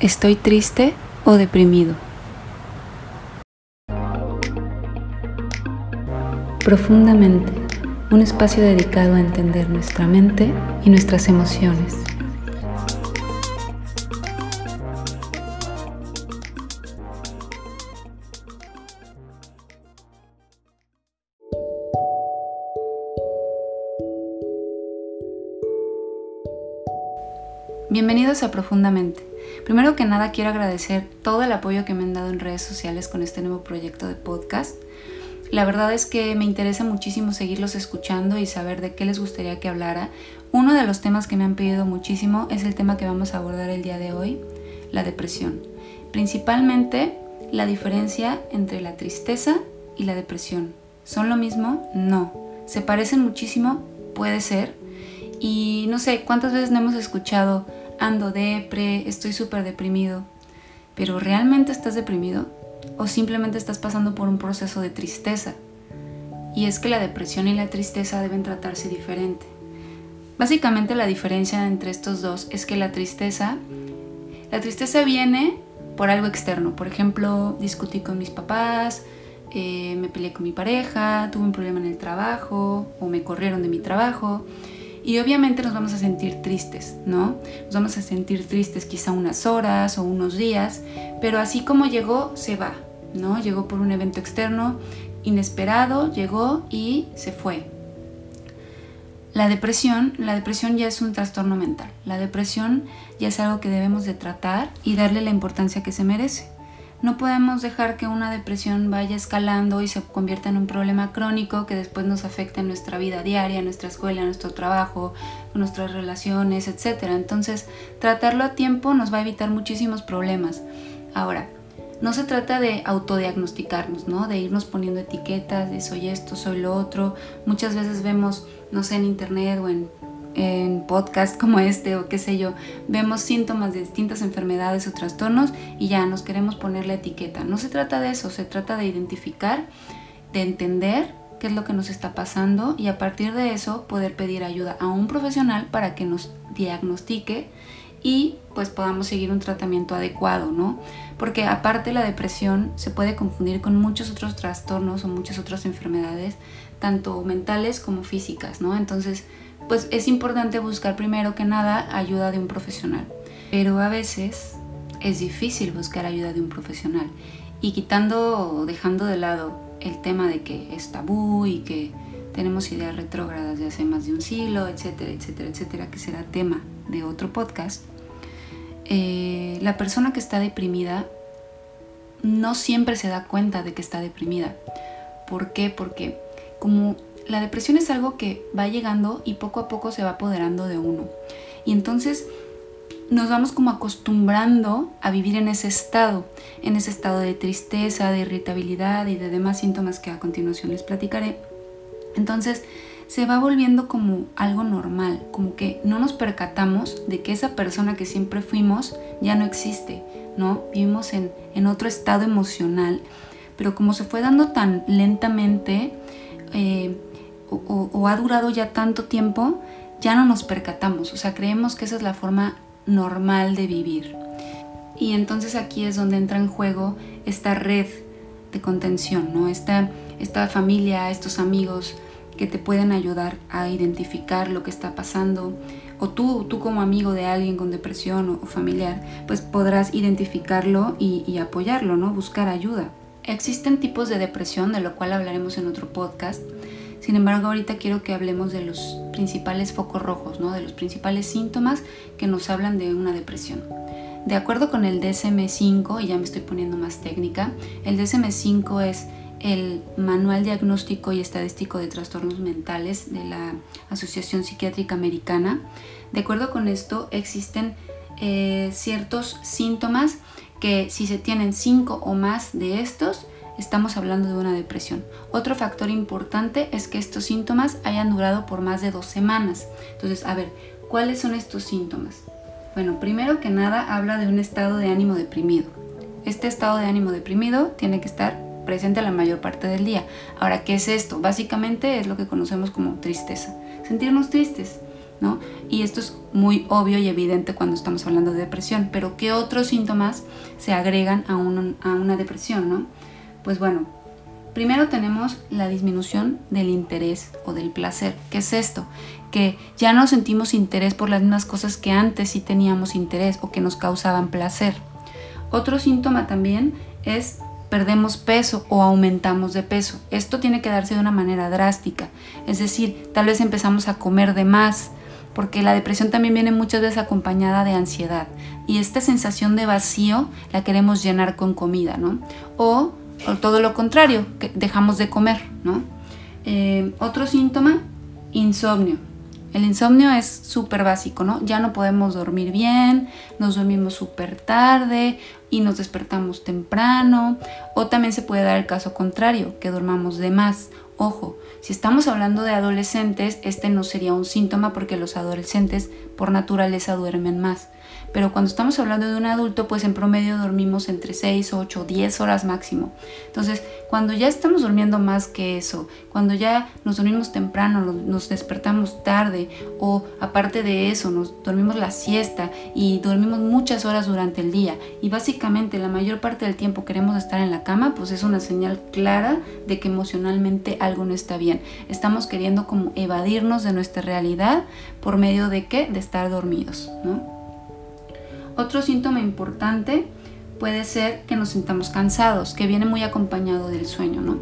¿Estoy triste o deprimido? Profundamente, un espacio dedicado a entender nuestra mente y nuestras emociones. Bienvenidos a Profundamente Primero que nada quiero agradecer todo el apoyo que me han dado en redes sociales con este nuevo proyecto de podcast. La verdad es que me interesa muchísimo seguirlos escuchando y saber de qué les gustaría que hablara. Uno de los temas que me han pedido muchísimo es el tema que vamos a abordar el día de hoy, la depresión. Principalmente la diferencia entre la tristeza y la depresión. ¿Son lo mismo? No. ¿Se parecen muchísimo? Puede ser. Y no sé, ¿cuántas veces no hemos escuchado ando depre, estoy súper deprimido. Pero ¿realmente estás deprimido? ¿O simplemente estás pasando por un proceso de tristeza? Y es que la depresión y la tristeza deben tratarse diferente. Básicamente la diferencia entre estos dos es que la tristeza, la tristeza viene por algo externo. Por ejemplo, discutí con mis papás, eh, me peleé con mi pareja, tuve un problema en el trabajo o me corrieron de mi trabajo y obviamente nos vamos a sentir tristes, ¿no? Nos vamos a sentir tristes quizá unas horas o unos días, pero así como llegó, se va, ¿no? Llegó por un evento externo inesperado, llegó y se fue. La depresión, la depresión ya es un trastorno mental. La depresión ya es algo que debemos de tratar y darle la importancia que se merece. No podemos dejar que una depresión vaya escalando y se convierta en un problema crónico que después nos afecte en nuestra vida diaria, en nuestra escuela, en nuestro trabajo, en nuestras relaciones, etc. Entonces, tratarlo a tiempo nos va a evitar muchísimos problemas. Ahora, no se trata de autodiagnosticarnos, ¿no? De irnos poniendo etiquetas de soy esto, soy lo otro. Muchas veces vemos, no sé, en internet o en en podcast como este o qué sé yo, vemos síntomas de distintas enfermedades o trastornos y ya nos queremos poner la etiqueta. No se trata de eso, se trata de identificar, de entender qué es lo que nos está pasando y a partir de eso poder pedir ayuda a un profesional para que nos diagnostique y pues podamos seguir un tratamiento adecuado, ¿no? Porque aparte la depresión se puede confundir con muchos otros trastornos o muchas otras enfermedades, tanto mentales como físicas, ¿no? Entonces, pues es importante buscar primero que nada ayuda de un profesional. Pero a veces es difícil buscar ayuda de un profesional. Y quitando o dejando de lado el tema de que es tabú y que tenemos ideas retrógradas de hace más de un siglo, etcétera, etcétera, etcétera, que será tema de otro podcast, eh, la persona que está deprimida no siempre se da cuenta de que está deprimida. ¿Por qué? Porque como la depresión es algo que va llegando y poco a poco se va apoderando de uno. Y entonces nos vamos como acostumbrando a vivir en ese estado, en ese estado de tristeza, de irritabilidad y de demás síntomas que a continuación les platicaré. Entonces se va volviendo como algo normal, como que no nos percatamos de que esa persona que siempre fuimos ya no existe, ¿no? Vivimos en, en otro estado emocional, pero como se fue dando tan lentamente, eh, o, ha durado ya tanto tiempo, ya no nos percatamos, o sea, creemos que esa es la forma normal de vivir. Y entonces aquí es donde entra en juego esta red de contención, ¿no? Esta, esta familia, estos amigos que te pueden ayudar a identificar lo que está pasando. O tú, tú como amigo de alguien con depresión o, familiar, pues podrás identificarlo y, y apoyarlo, ¿no? Buscar ayuda. Existen tipos de depresión, de lo cual hablaremos en otro podcast. Sin embargo, ahorita quiero que hablemos de los principales focos rojos, ¿no? de los principales síntomas que nos hablan de una depresión. De acuerdo con el DSM5, y ya me estoy poniendo más técnica, el DSM5 es el Manual Diagnóstico y Estadístico de Trastornos Mentales de la Asociación Psiquiátrica Americana. De acuerdo con esto, existen eh, ciertos síntomas que si se tienen cinco o más de estos, estamos hablando de una depresión. Otro factor importante es que estos síntomas hayan durado por más de dos semanas. Entonces, a ver, ¿cuáles son estos síntomas? Bueno, primero que nada habla de un estado de ánimo deprimido. Este estado de ánimo deprimido tiene que estar presente la mayor parte del día. Ahora, ¿qué es esto? Básicamente es lo que conocemos como tristeza. Sentirnos tristes, ¿no? Y esto es muy obvio y evidente cuando estamos hablando de depresión, pero ¿qué otros síntomas se agregan a, una depresión, ¿no? Pues bueno, primero tenemos la disminución del interés o del placer. ¿Qué es esto? Que ya no sentimos interés por las mismas cosas que antes sí teníamos interés o que nos causaban placer. Otro síntoma también es perdemos peso o aumentamos de peso. Esto tiene que darse de una manera drástica. Es decir, tal vez empezamos a comer de más, porque la depresión también viene muchas veces acompañada de ansiedad. Y esta sensación de vacío la queremos llenar con comida, ¿no? O, todo lo contrario, que dejamos de comer, ¿no? Eh, otro síntoma, insomnio. El insomnio es súper básico, ¿no? Ya no podemos dormir bien, nos dormimos súper tarde y nos despertamos temprano. O también se puede dar el caso contrario, que dormamos de más. Ojo, si estamos hablando de adolescentes, este no sería un síntoma porque los adolescentes por naturaleza duermen más. Pero cuando estamos hablando de un adulto, pues en promedio dormimos entre 6, 8, 10 horas máximo. Entonces, cuando ya estamos durmiendo más que eso, cuando ya nos dormimos temprano, nos despertamos tarde o aparte de eso, nos dormimos la siesta y dormimos muchas horas durante el día y básicamente la mayor parte del tiempo queremos estar en la cama, pues es una señal clara de que emocionalmente algo no está bien. Estamos queriendo como evadirnos de nuestra realidad por medio de qué? De estar dormidos, ¿no? Otro síntoma importante puede ser que nos sintamos cansados, que viene muy acompañado del sueño, ¿no?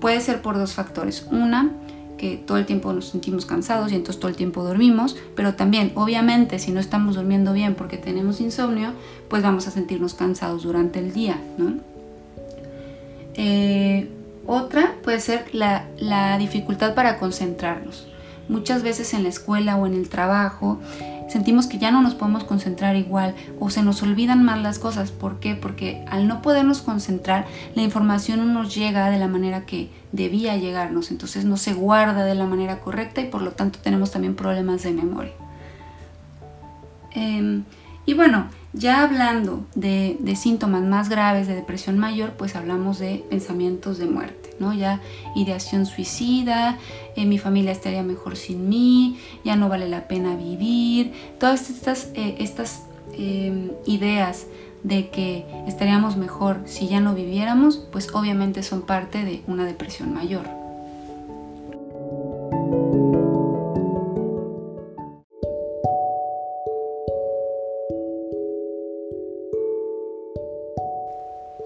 Puede ser por dos factores. Una, que todo el tiempo nos sentimos cansados y entonces todo el tiempo dormimos, pero también, obviamente, si no estamos durmiendo bien porque tenemos insomnio, pues vamos a sentirnos cansados durante el día, ¿no? Eh, otra puede ser la, la dificultad para concentrarnos. Muchas veces en la escuela o en el trabajo sentimos que ya no nos podemos concentrar igual o se nos olvidan más las cosas. ¿Por qué? Porque al no podernos concentrar, la información no nos llega de la manera que debía llegarnos, entonces no se guarda de la manera correcta y por lo tanto tenemos también problemas de memoria. Em, y bueno, ya hablando de, síntomas más graves de depresión mayor, pues hablamos de pensamientos de muerte, ¿no? Ya ideación suicida, eh, mi familia estaría mejor sin mí, ya no vale la pena vivir, todas estas, eh, estas em, ideas de que estaríamos mejor si ya no viviéramos, pues obviamente son parte de una depresión mayor.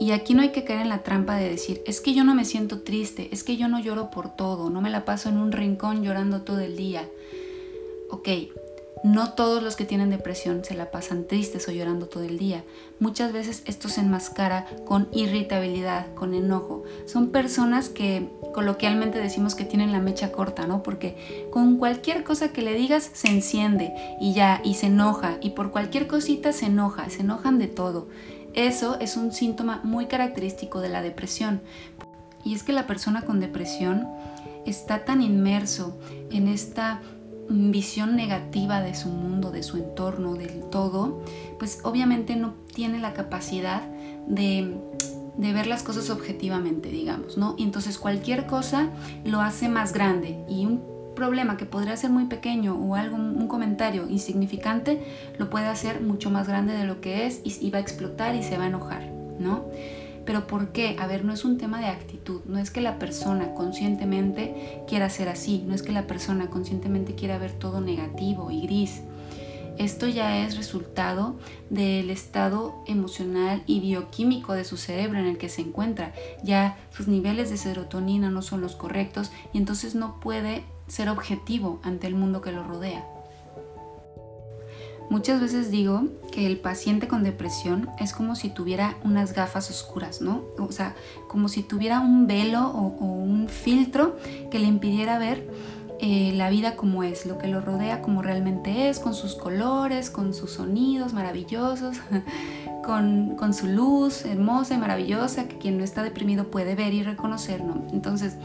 Y aquí no hay que caer en la trampa de decir, es que yo no me siento triste, es que yo no lloro por todo, no me la paso en un rincón llorando todo el día. Ok, no todos los que tienen depresión se la pasan tristes o llorando todo el día. Muchas veces esto se enmascara con irritabilidad, con enojo. Son personas que coloquialmente decimos que tienen la mecha corta, ¿no? Porque con cualquier cosa que le digas se enciende y ya, y se enoja, y por cualquier cosita se enoja, se enojan de todo. Eso es un síntoma muy característico de la depresión. Y es que la persona con depresión está tan inmerso en esta visión negativa de su mundo, de su entorno, del todo, pues obviamente no tiene la capacidad de, ver las cosas objetivamente, digamos, ¿no? Y entonces cualquier cosa lo hace más grande y un problema que podría ser muy pequeño o algo, un comentario insignificante, lo puede hacer mucho más grande de lo que es y, va a explotar y se va a enojar, ¿no? Pero ¿por qué? A ver, no es un tema de actitud, no es que la persona conscientemente quiera ser así, no es que la persona conscientemente quiera ver todo negativo y gris. Esto ya es resultado del estado emocional y bioquímico de su cerebro en el que se encuentra. Ya sus niveles de serotonina no son los correctos y entonces no puede ser objetivo ante el mundo que lo rodea. Muchas veces digo que el paciente con depresión es como si tuviera unas gafas oscuras, ¿no? O sea, como si tuviera un velo o, un filtro que le impidiera ver eh, la vida como es, lo que lo rodea como realmente es, con sus colores, con sus sonidos maravillosos, con, con, su luz hermosa y maravillosa que quien no está deprimido puede ver y reconocer, ¿no? Entonces,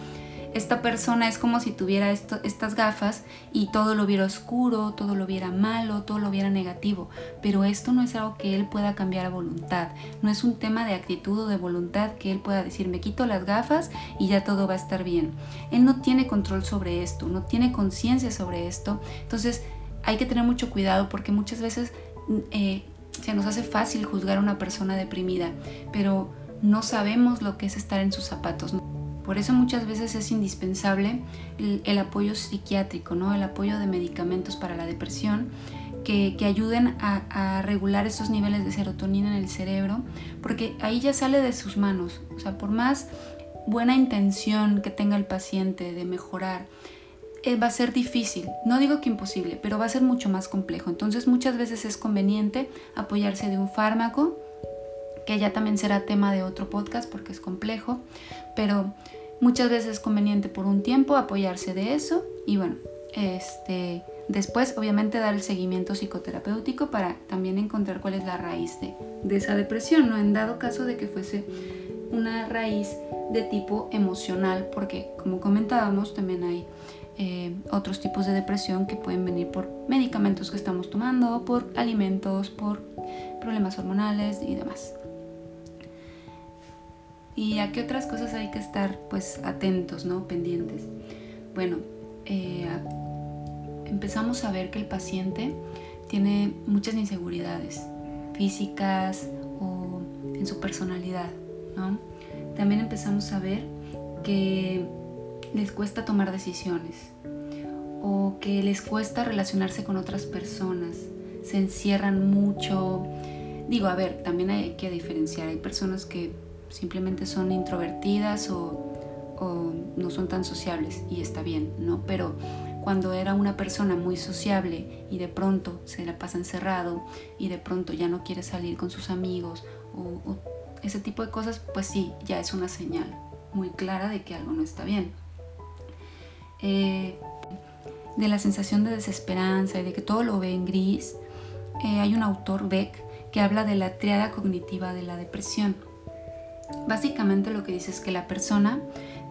esta persona es como si tuviera estas gafas y todo lo viera oscuro, todo lo viera malo, todo lo viera negativo. Pero esto no es algo que él pueda cambiar a voluntad. No es un tema de actitud o de voluntad que él pueda decir, me quito las gafas y ya todo va a estar bien. Él no tiene control sobre esto, no tiene conciencia sobre esto. Entonces hay que tener mucho cuidado porque muchas veces mm, eh, se nos hace fácil juzgar a una persona deprimida, pero no sabemos lo que es estar en sus zapatos. Por eso muchas veces es indispensable el, apoyo psiquiátrico, ¿no? el apoyo de medicamentos para la depresión que, ayuden a, regular esos niveles de serotonina en el cerebro, porque ahí ya sale de sus manos. O sea, por más buena intención que tenga el paciente de mejorar, eh, va a ser difícil. No digo que imposible, pero va a ser mucho más complejo. Entonces muchas veces es conveniente apoyarse de un fármaco que ya también será tema de otro podcast porque es complejo, pero muchas veces es conveniente por un tiempo apoyarse de eso y bueno, este, después obviamente dar el seguimiento psicoterapéutico para también encontrar cuál es la raíz de, esa depresión, ¿no? En dado caso de que fuese una raíz de tipo emocional, porque como comentábamos también hay eh, otros tipos de depresión que pueden venir por medicamentos que estamos tomando, por alimentos, por problemas hormonales y demás. ¿Y a qué otras cosas hay que estar pues atentos, ¿no? pendientes? Bueno, eh, empezamos a ver que el paciente tiene muchas inseguridades físicas o en su personalidad, ¿no? También empezamos a ver que les cuesta tomar decisiones o que les cuesta relacionarse con otras personas, se encierran mucho. Digo, a ver, también hay que diferenciar, hay personas que simplemente son introvertidas o, no son tan sociables y está bien, ¿no? Pero cuando era una persona muy sociable y de pronto se la pasa encerrado y de pronto ya no quiere salir con sus amigos o, ese tipo de cosas, pues sí, ya es una señal muy clara de que algo no está bien. Eh, de la sensación de desesperanza y de que todo lo ve en gris, eh, hay un autor, Beck, que habla de la triada cognitiva de la depresión. Básicamente lo que dice es que la persona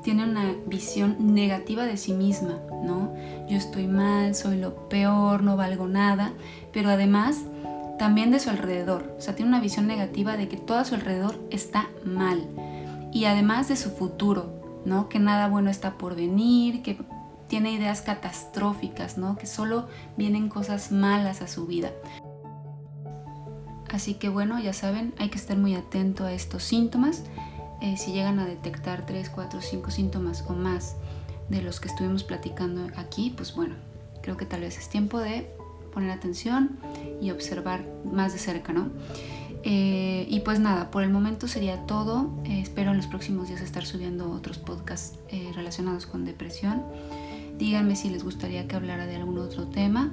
tiene una visión negativa de sí misma, ¿no? Yo estoy mal, soy lo peor, no valgo nada, pero además también de su alrededor, o sea, tiene una visión negativa de que todo a su alrededor está mal y además de su futuro, ¿no? Que nada bueno está por venir, que tiene ideas catastróficas, ¿no? Que solo vienen cosas malas a su vida. Así que bueno, ya saben, hay que estar muy atento a estos síntomas. Eh, si llegan a detectar 3, 4, 5 síntomas o más de los que estuvimos platicando aquí, pues bueno, creo que tal vez es tiempo de poner atención y observar más de cerca, ¿no? Eh, y pues nada, por el momento sería todo. Eh, espero en los próximos días estar subiendo otros podcasts relacionados con depresión. Díganme si les gustaría que hablara de algún otro tema.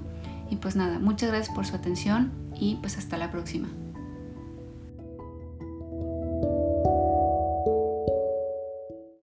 Y pues nada, muchas gracias por su atención y pues hasta la próxima.